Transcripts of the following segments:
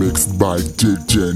mixed by DJ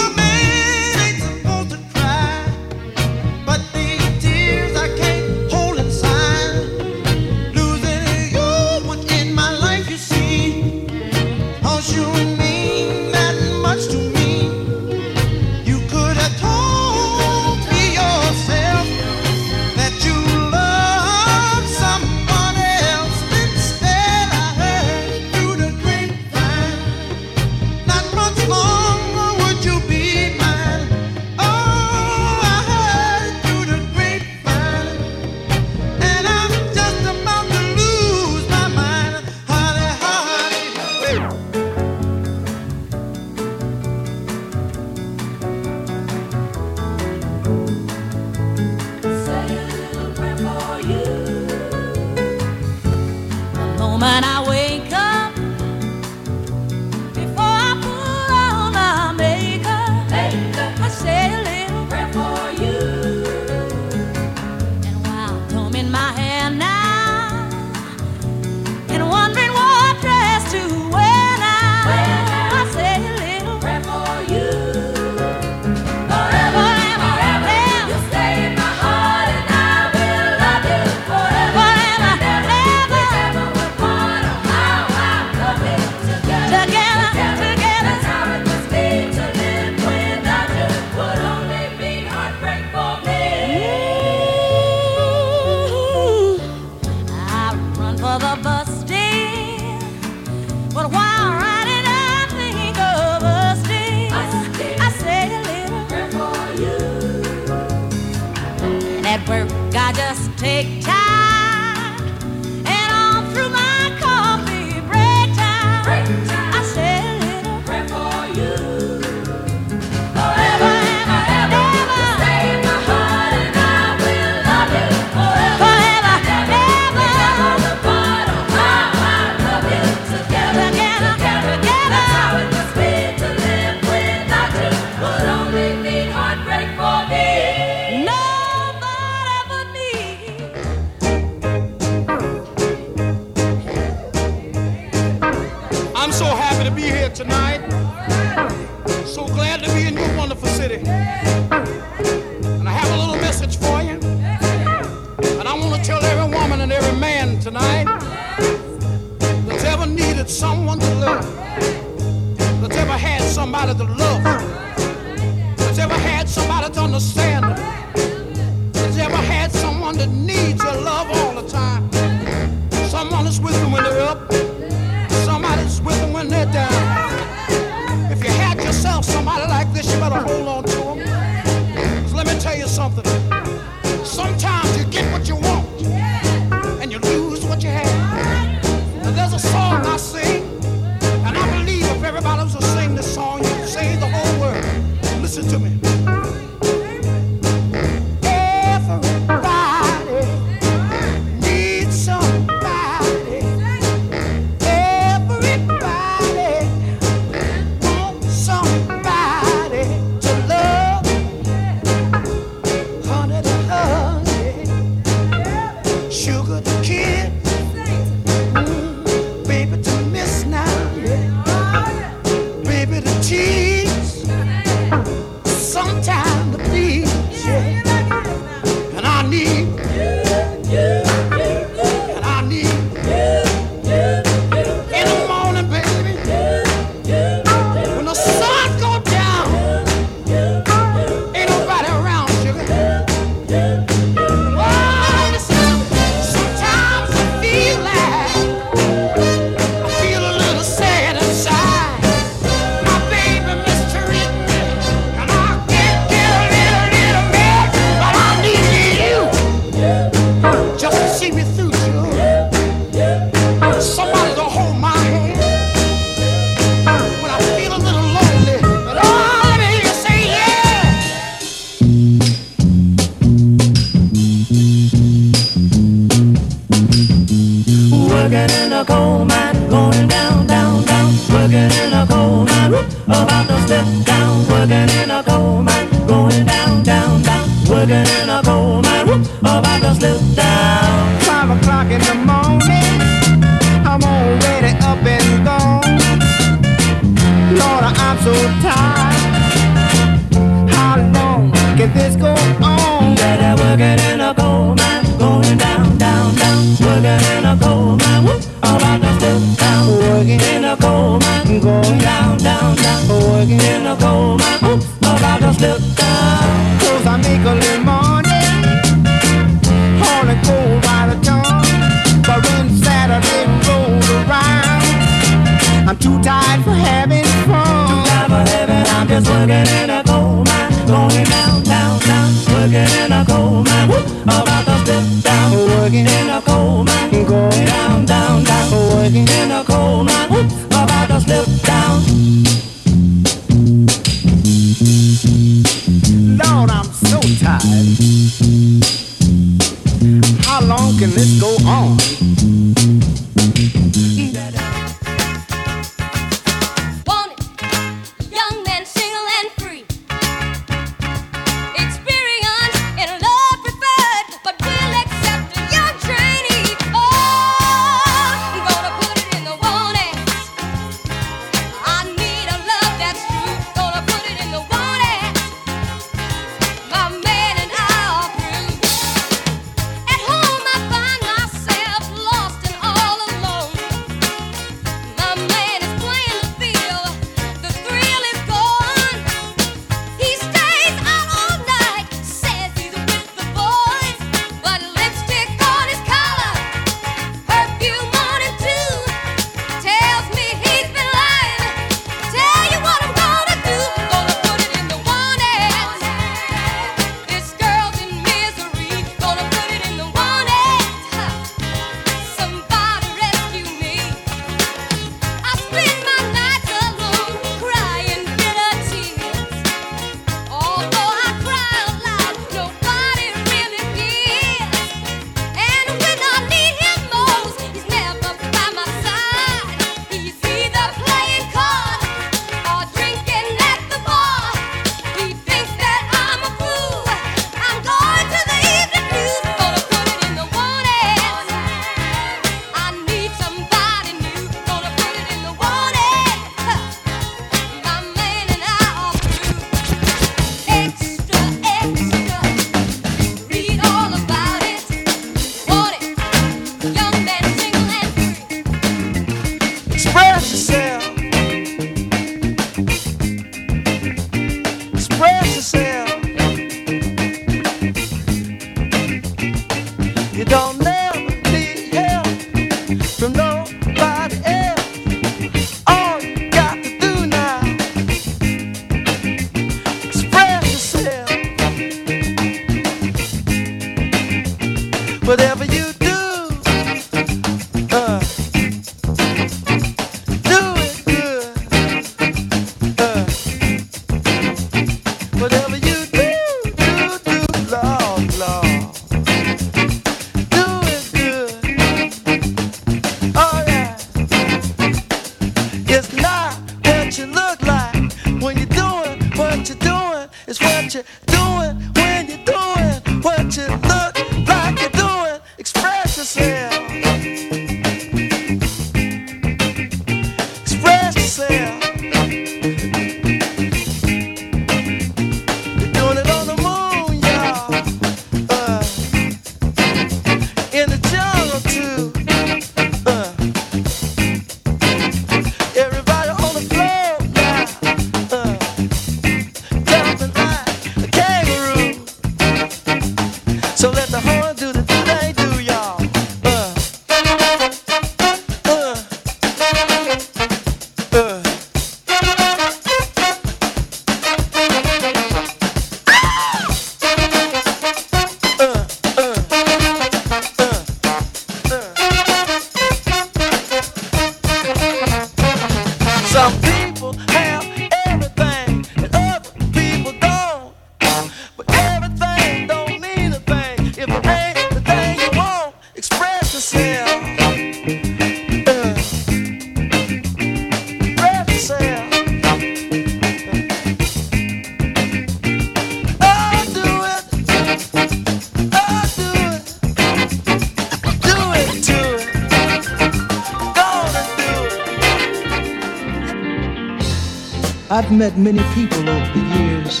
met many people over the years,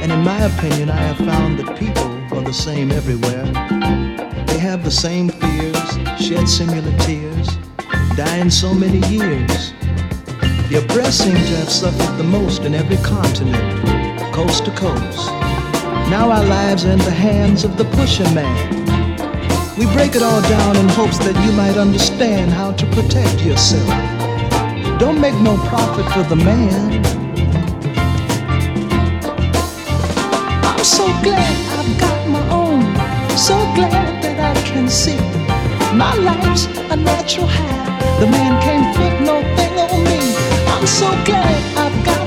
and in my opinion, I have found that people are the same everywhere. They have the same fears, shed similar tears, die in so many years. The oppressed seem to have suffered the most in every continent, coast to coast. Now our lives are in the hands of the pusher man. We break it all down in hopes that you might understand how to protect yourself. Don't make no profit for the man. so glad I've got my own. So glad that I can see. My life's a natural high. The man can't put no thing on me. I'm so glad I've got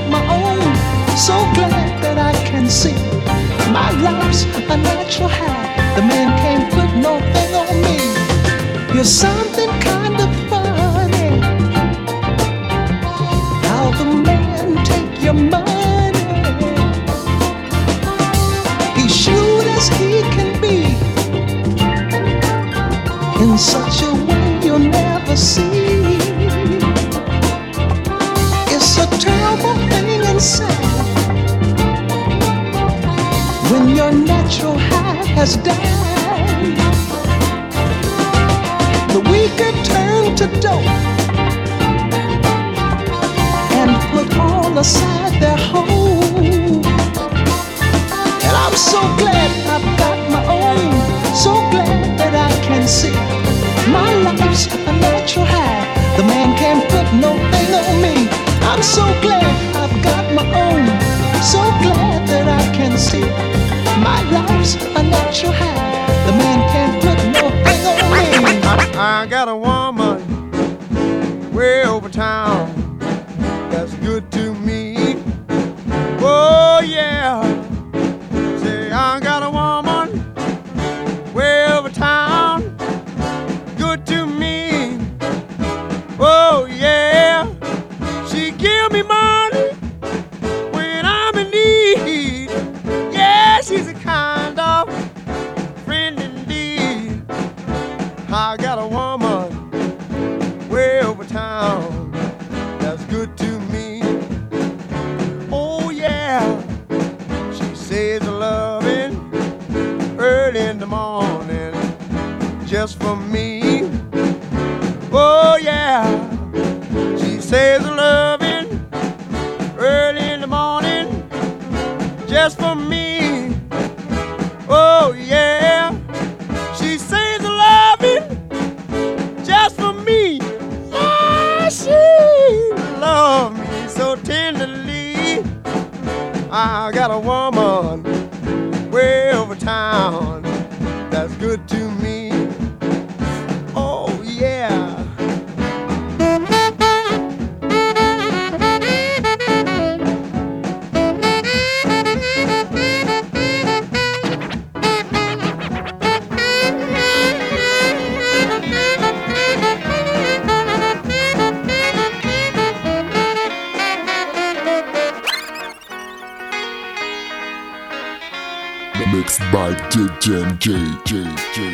Tom J. J. J.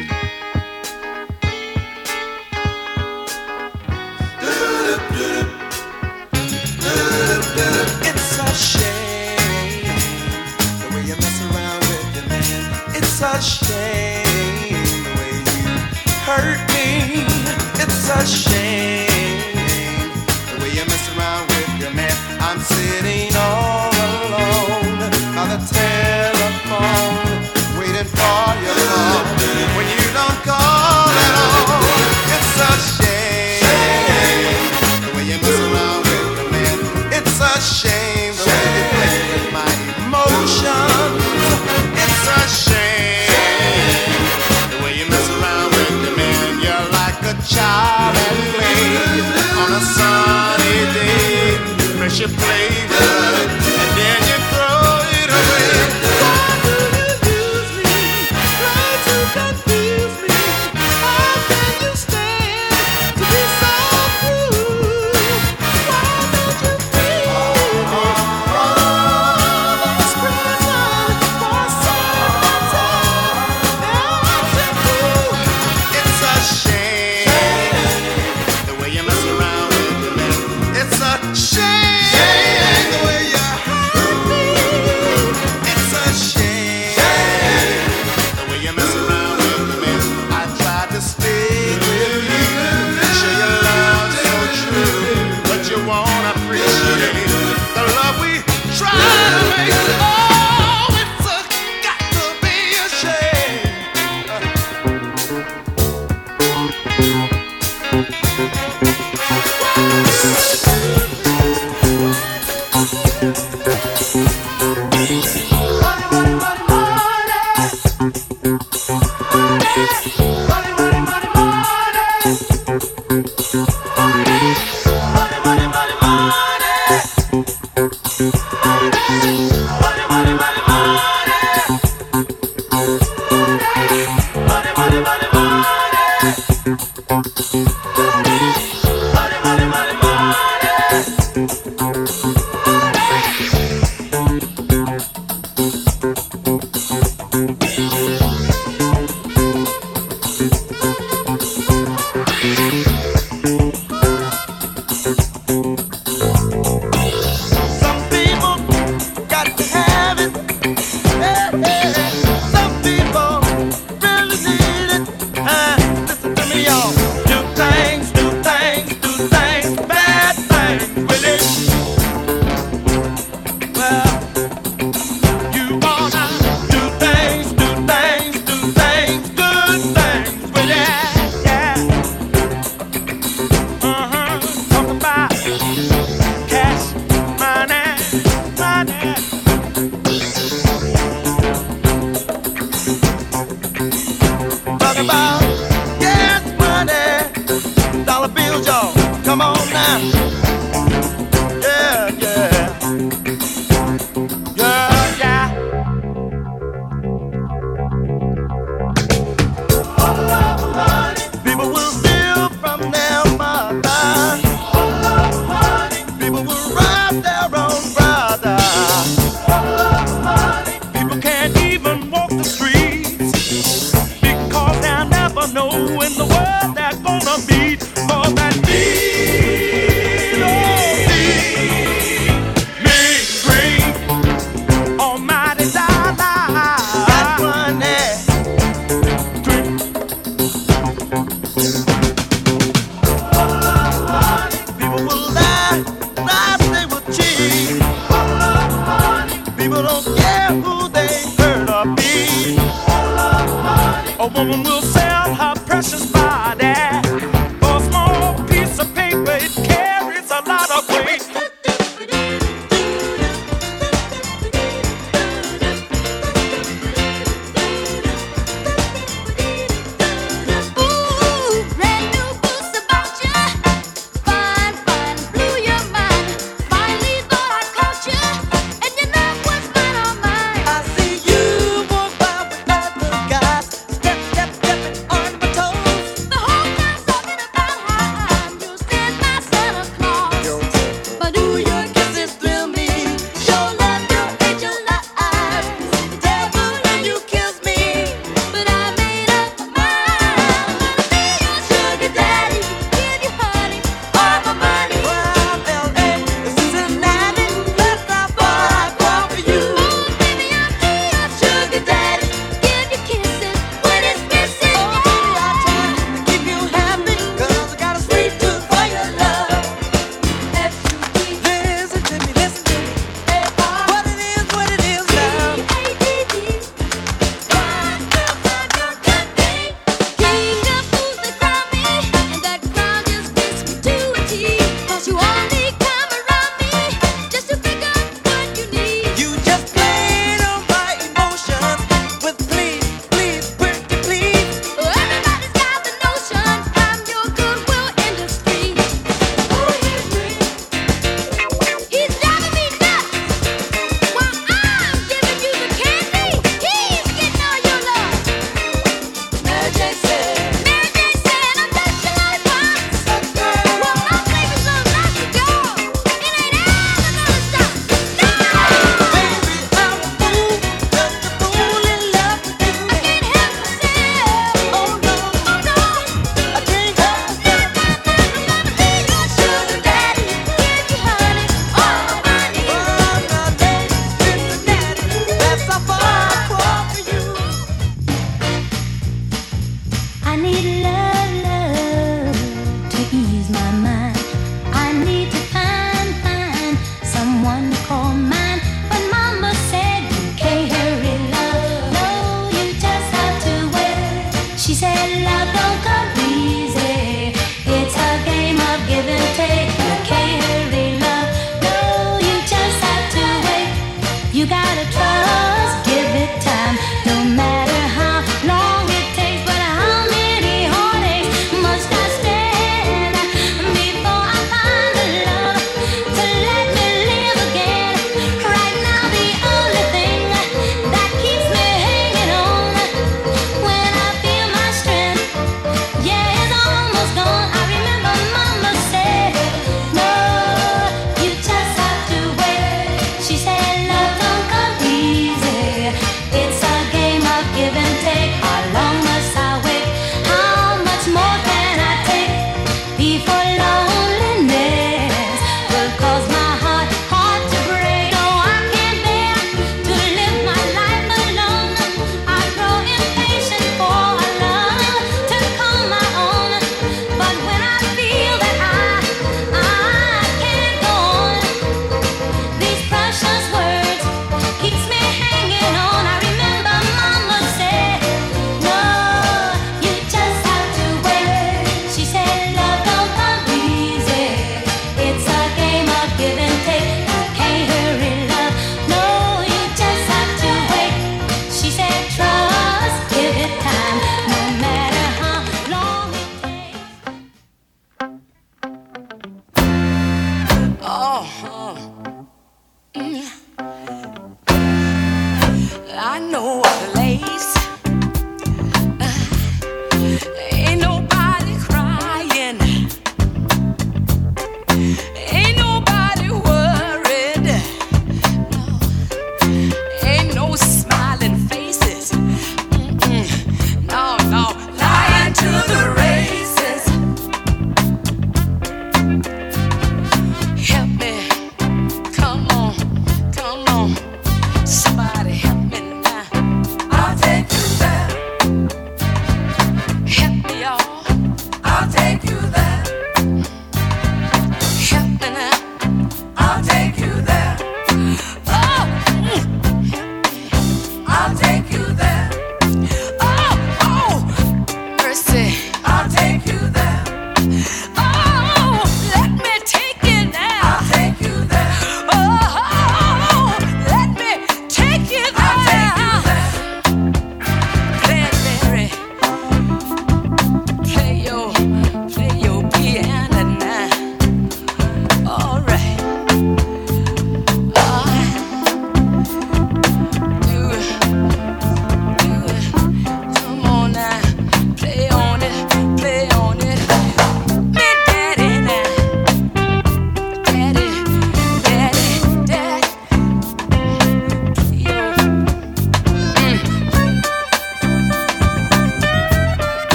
liberty.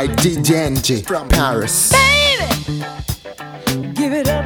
by DJ from Paris. Baby, give it up.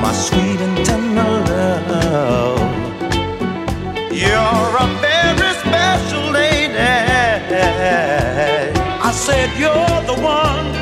my sweet and tender love. You're a very special lady. I said, You're the one.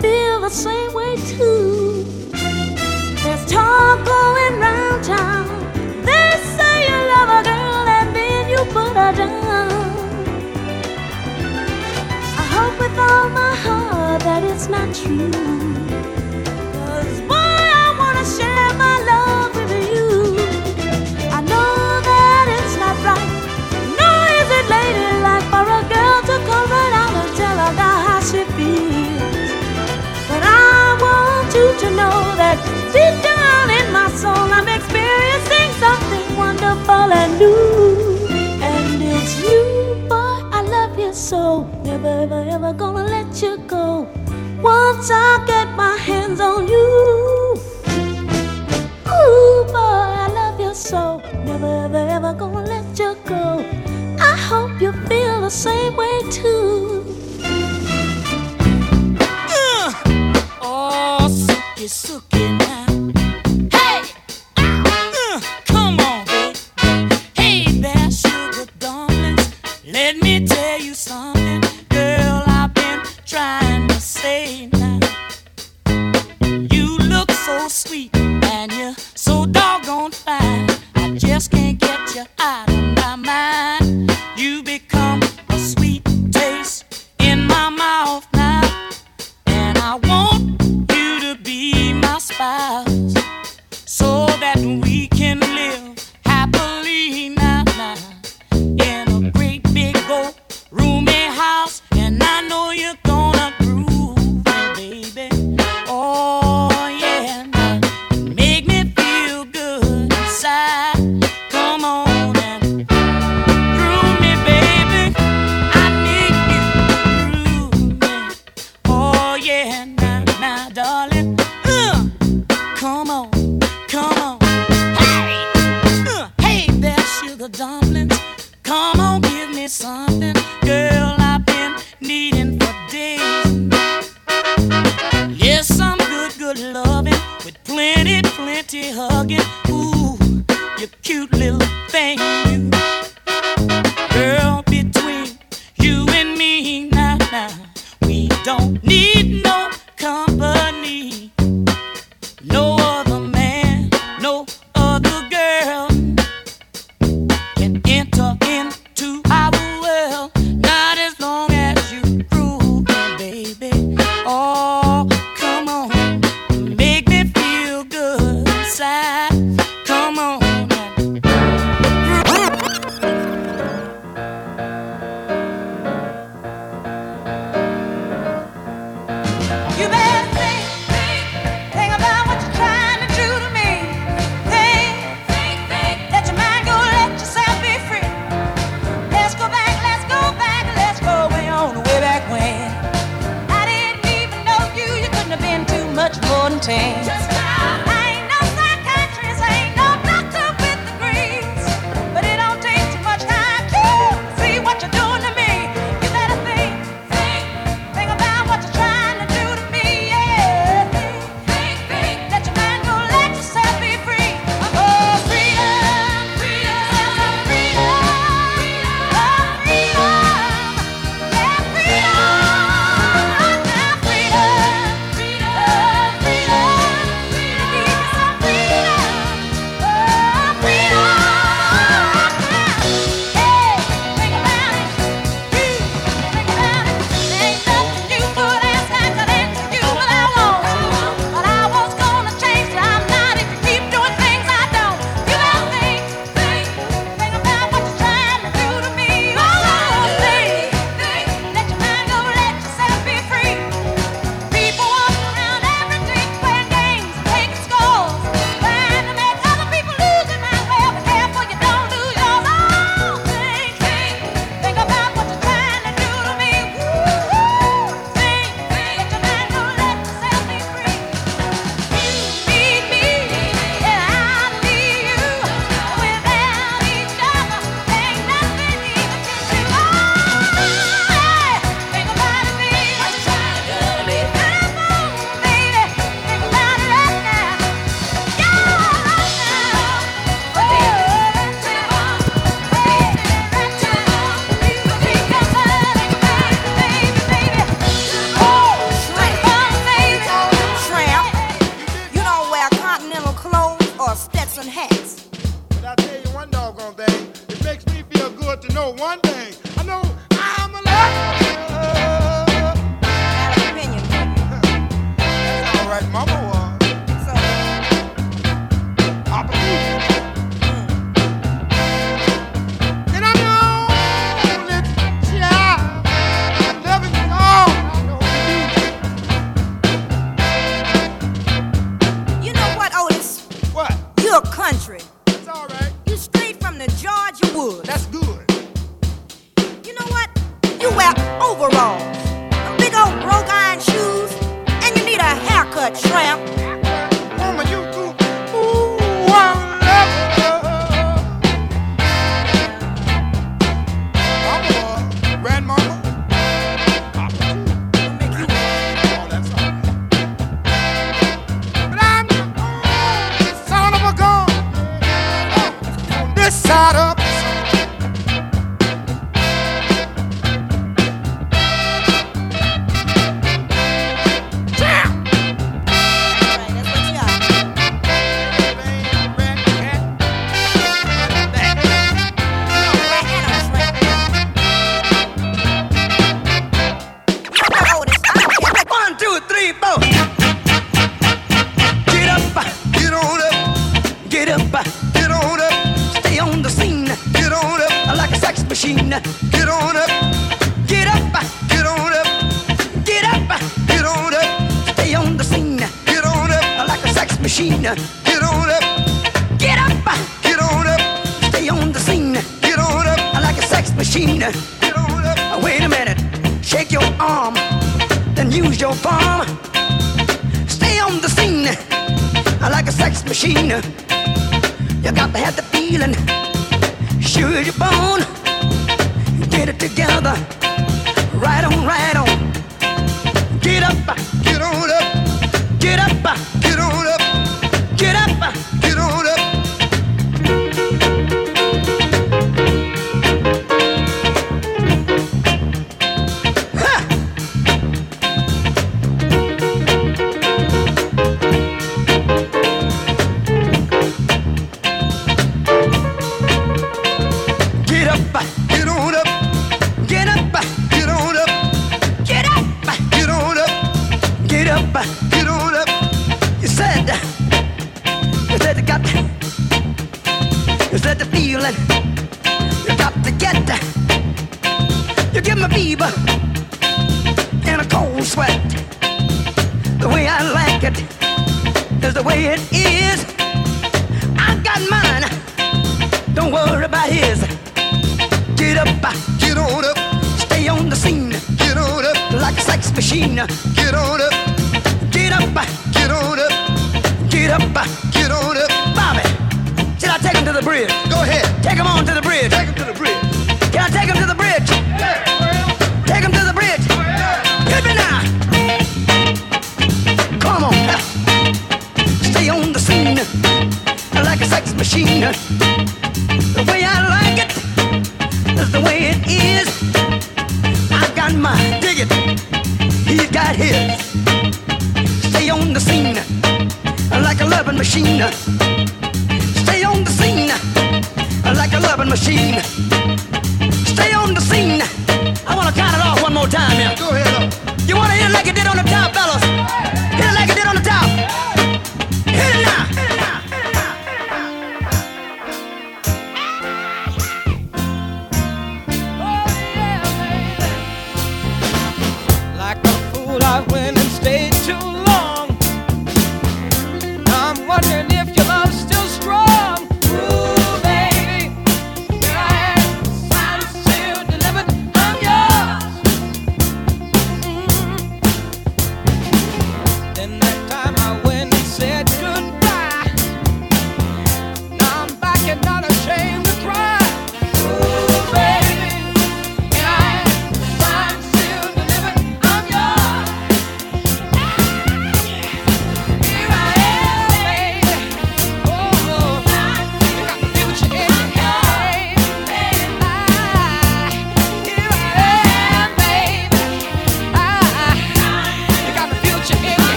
feel the same way too. There's talk going round town. They say you love a girl and then you put her down. I hope with all my heart that it's not true. fall I knew. And it's you, boy, I love you so. Never ever ever gonna let you go. Once I get my hands on you. Ooh, boy, I love you so. Never ever ever gonna let you go. I hope you feel the same way too. loving with plenty, plenty hugging. Ooh, you cute little thing. You. like a sex machine. You got to have the feeling, sure as you're. Get it together, right on, right on. Get up, get on up, get up.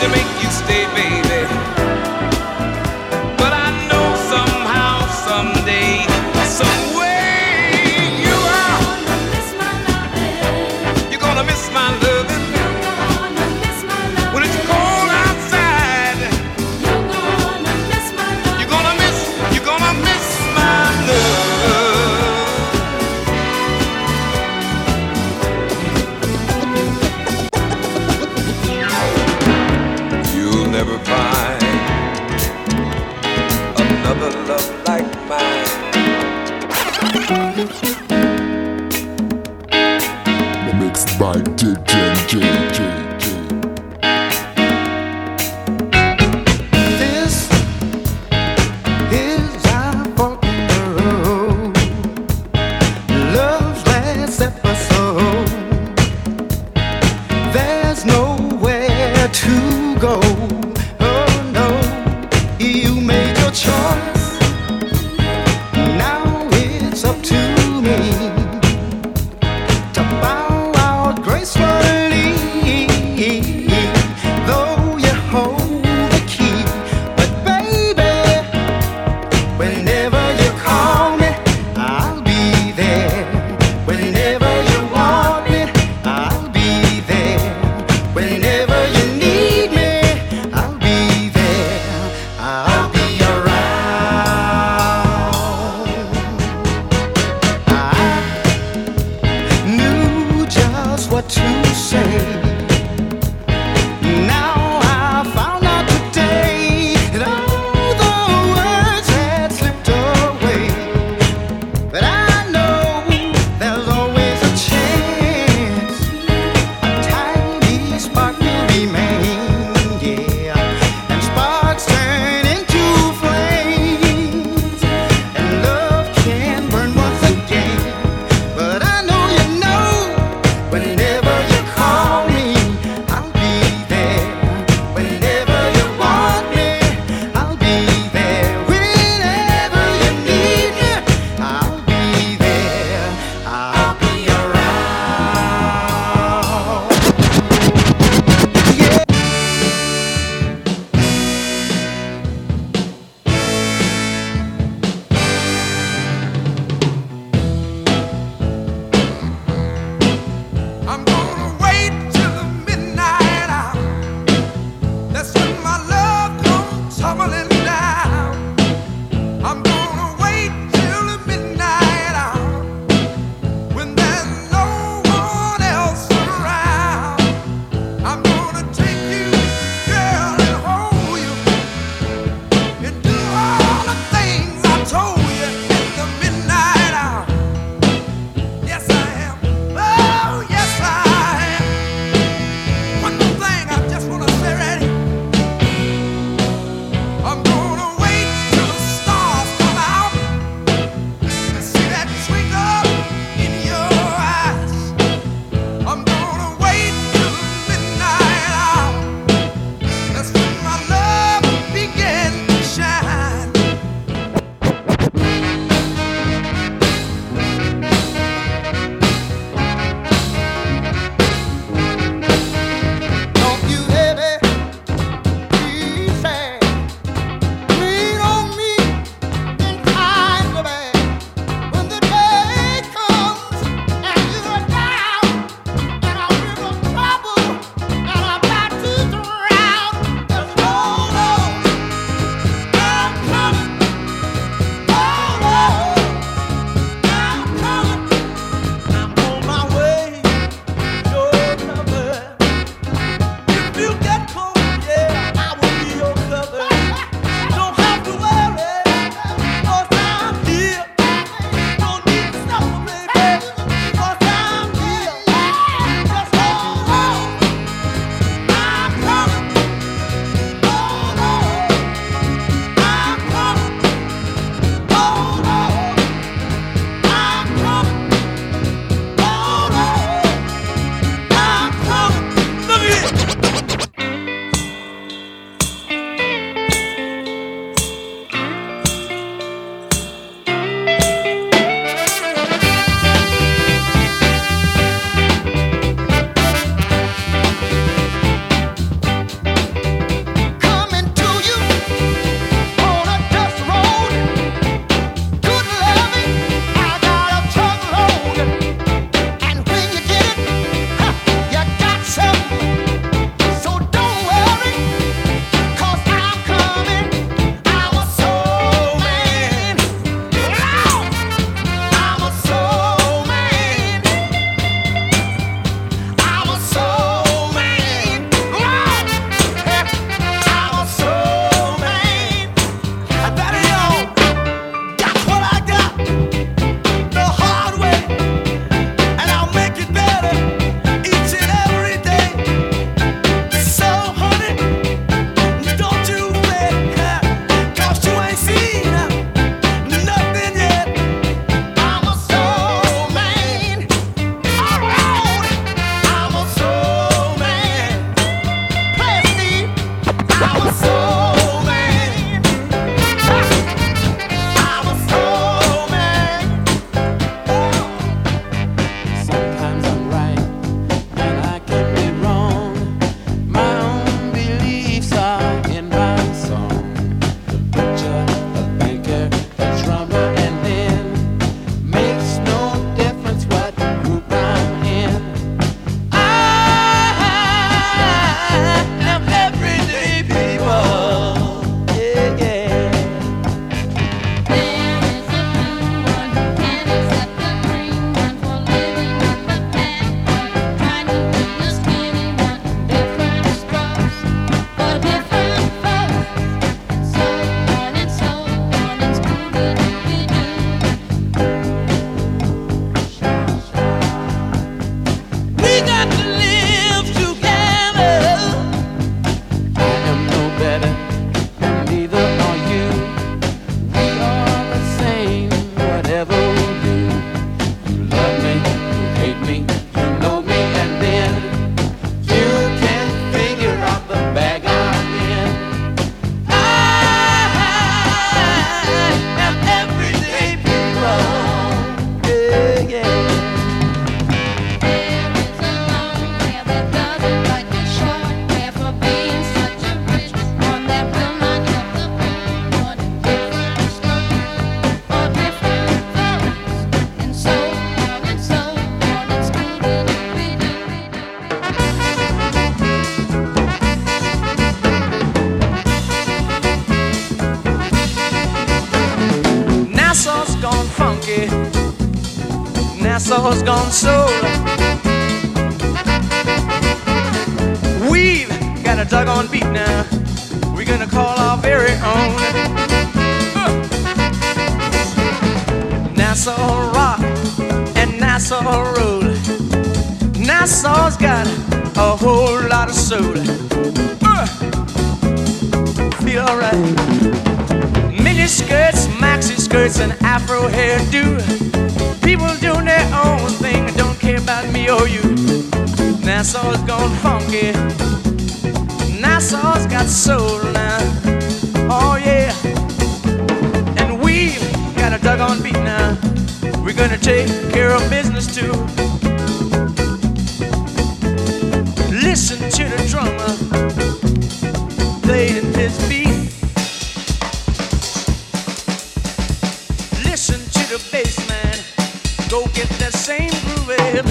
to make you stay, baby.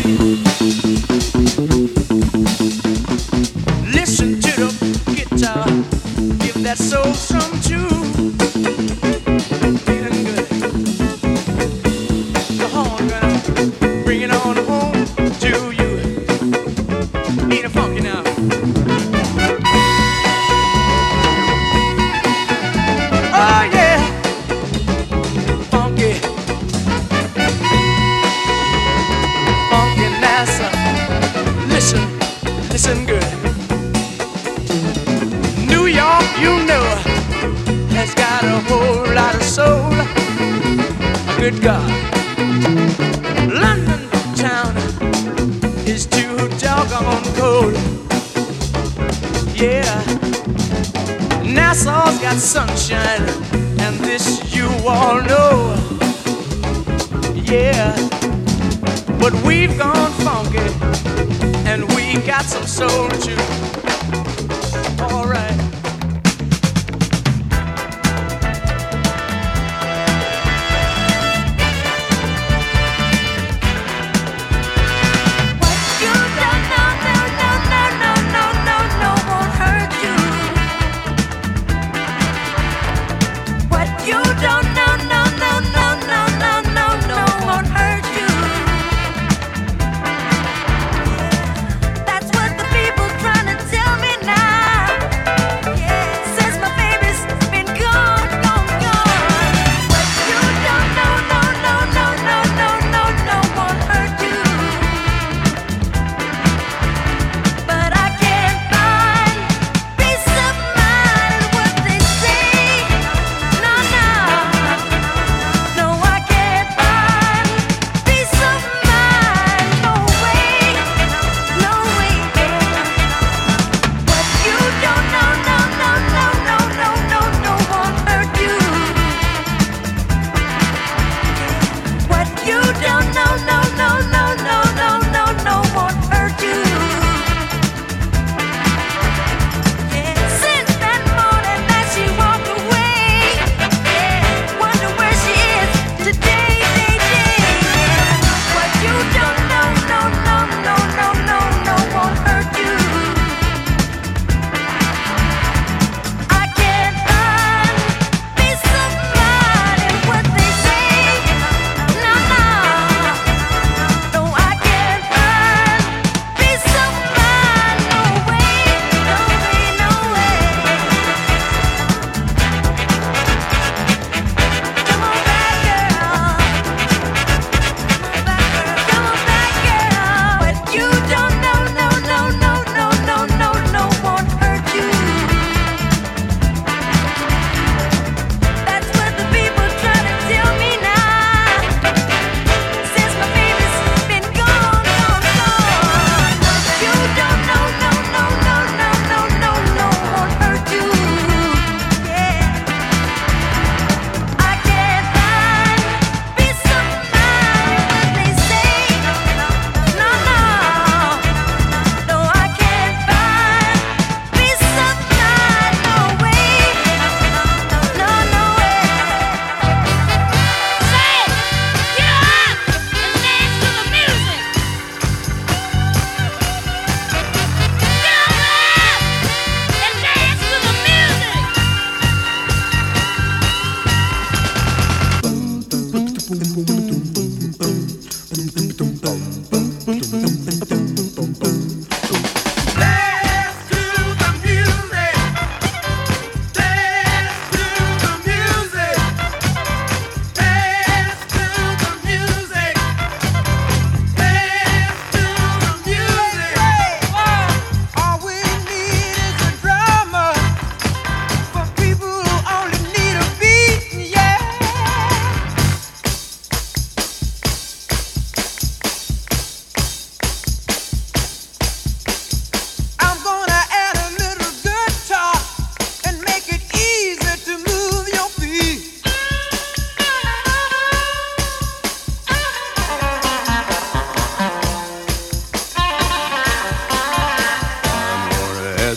Groovy beat.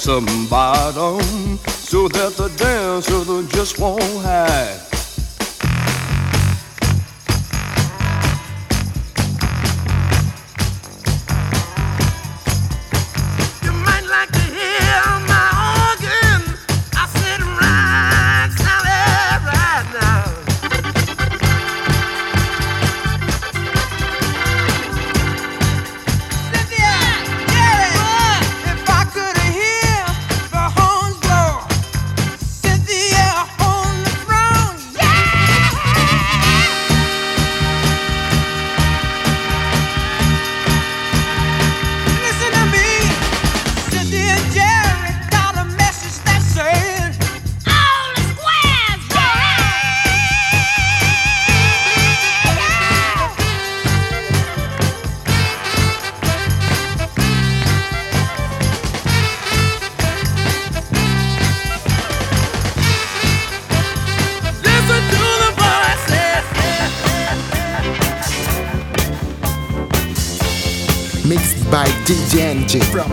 some bottom so that the dancer just won't hide. From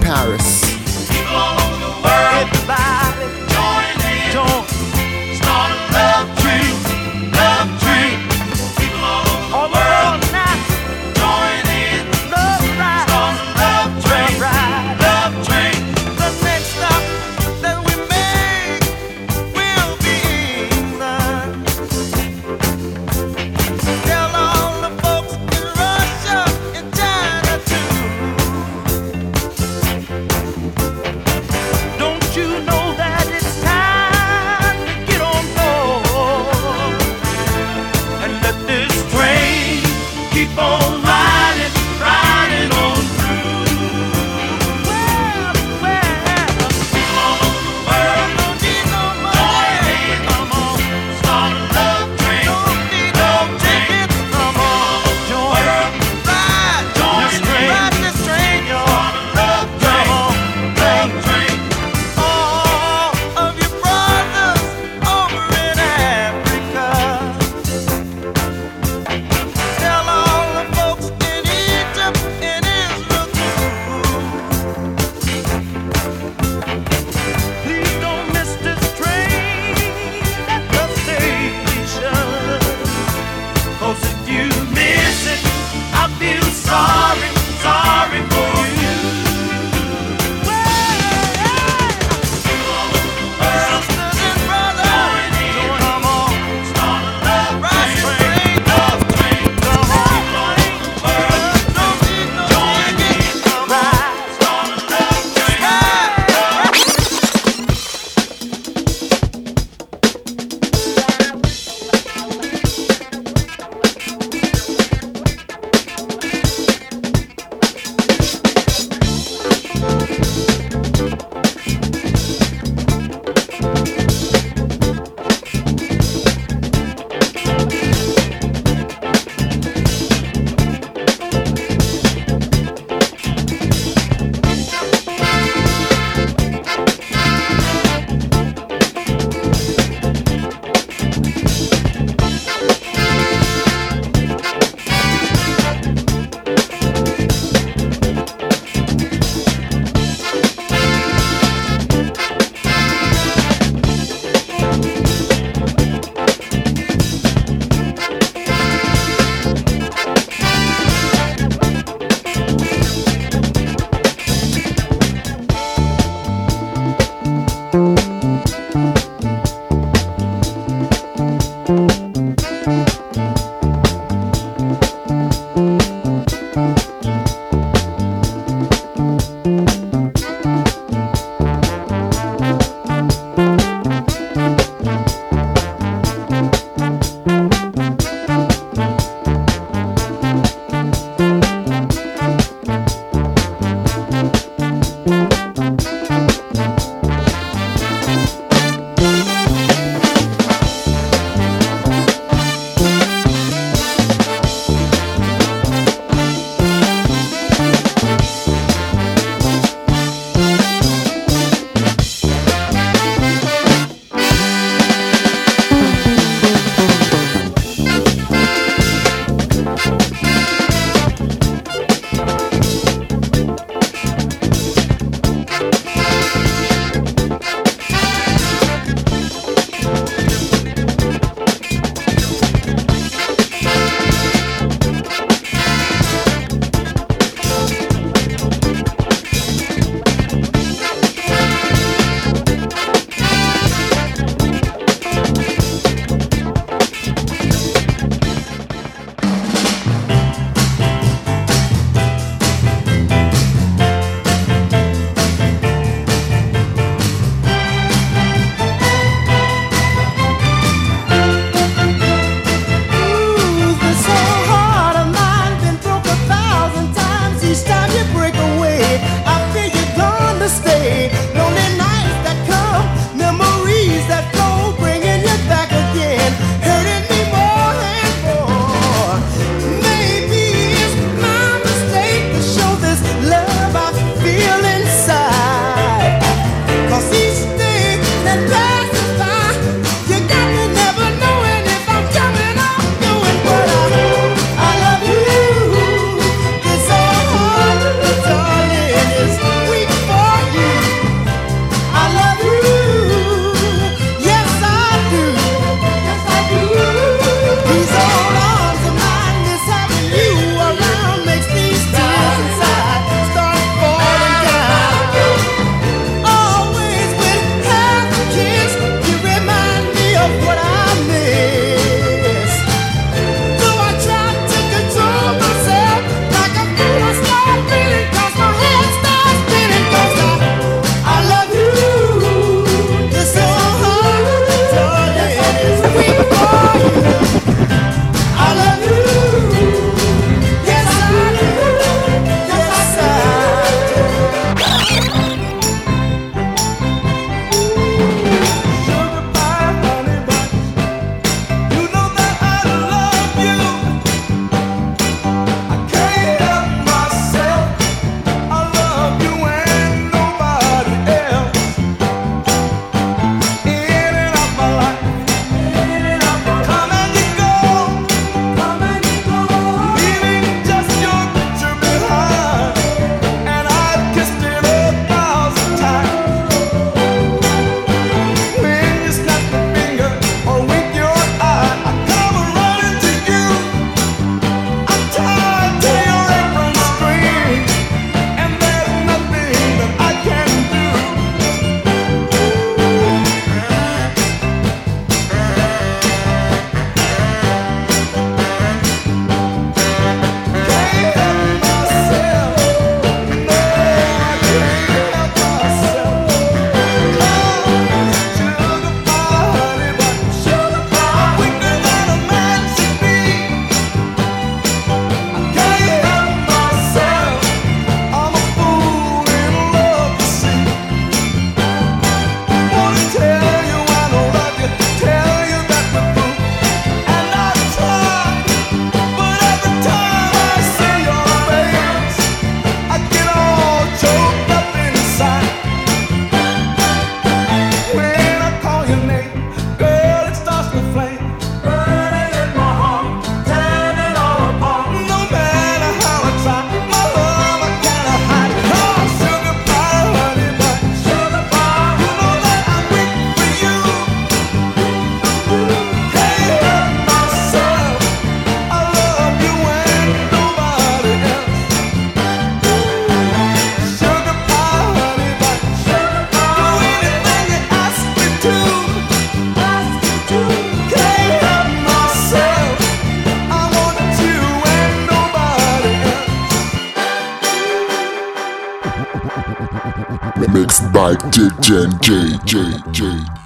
DJ J J J.